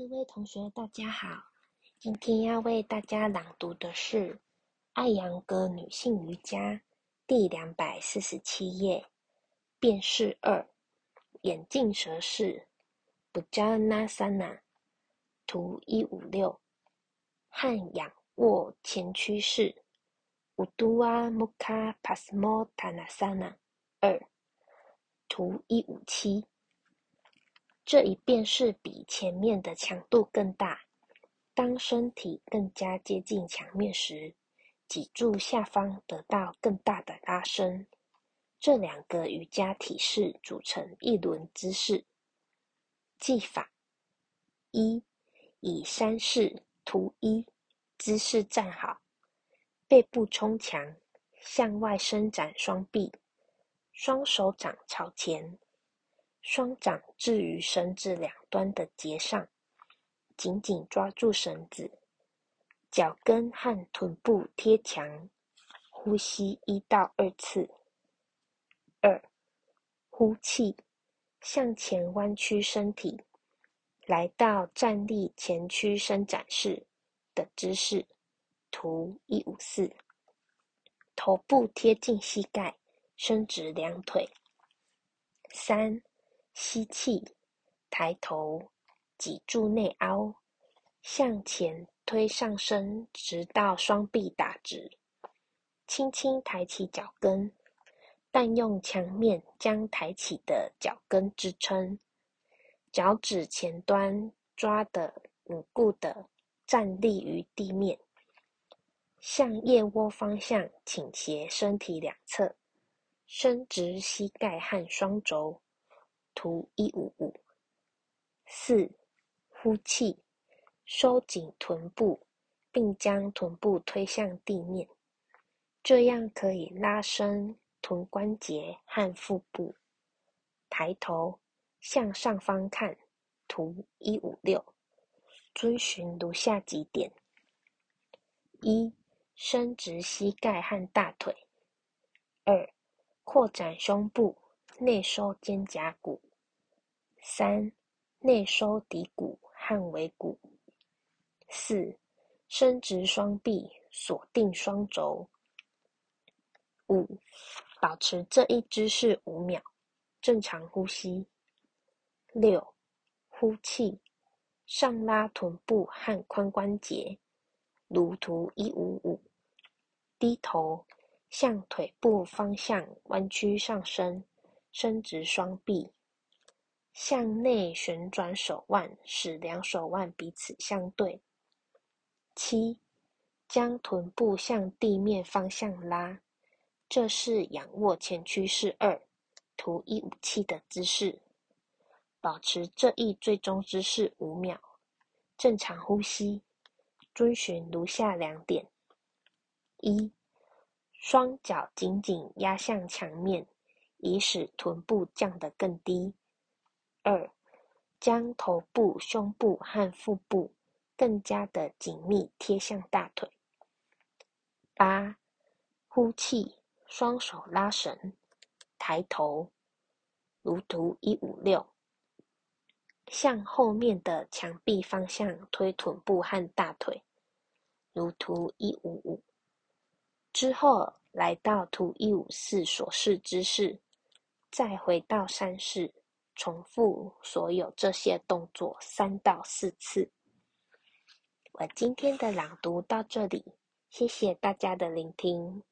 各位同学大家好。今天要为大家朗读的是艾扬格女性瑜伽第两百四十七页变式二眼镜蛇式 baja nasana 图一五六。汉仰卧前屈式 udoa muka passmo tanasana 二图一五七这一变是比前面的强度更大。当身体更加接近墙面时，脊柱下方得到更大的拉伸。这两个瑜伽体式组成一轮姿势。技法：一、以山式图一姿势站好，背部冲墙，向外伸展双臂，双手掌朝前。双掌置于绳子两端的结上，紧紧抓住绳子，脚跟和臀部贴墙，呼吸一到二次。二，呼气，向前弯曲身体，来到站立前屈伸展式的姿势。图一五四，头部贴近膝盖，伸直两腿。三。吸气，抬头，脊柱内凹，向前推上身，直到双臂打直。轻轻抬起脚跟，但用墙面将抬起的脚跟支撑，脚趾前端抓得稳固的站立于地面。向腋窝方向倾斜身体两侧，伸直膝盖和双肘。图一五五四，呼气，收紧臀部，并将臀部推向地面，这样可以拉伸臀关节和腹部。抬头向上方看，图一五六，遵循如下几点：一、伸直膝盖和大腿；二、扩展胸部，内收肩胛骨。三、内收骶骨和尾骨。四、伸直双臂，锁定双肘。五、保持这一姿势五秒，正常呼吸。六、呼气，上拉臀部和髋关节，如图一五五。低头，向腿部方向弯曲上身，伸直双臂。向内旋转手腕，使两手腕彼此相对。七，将臀部向地面方向拉，这是仰卧前屈式二，图一五七的姿势。保持这一最终姿势五秒，正常呼吸。遵循如下两点：一，双脚紧紧压向墙面，以使臀部降得更低。二，将头部、胸部和腹部更加的紧密贴向大腿。八，呼气，双手拉绳，抬头，如图一五六，向后面的墙壁方向推臀部和大腿，如图一五五。之后来到图一五四所示姿势，再回到山式。重复所有这些动作三到四次。我今天的朗读到这里，谢谢大家的聆听。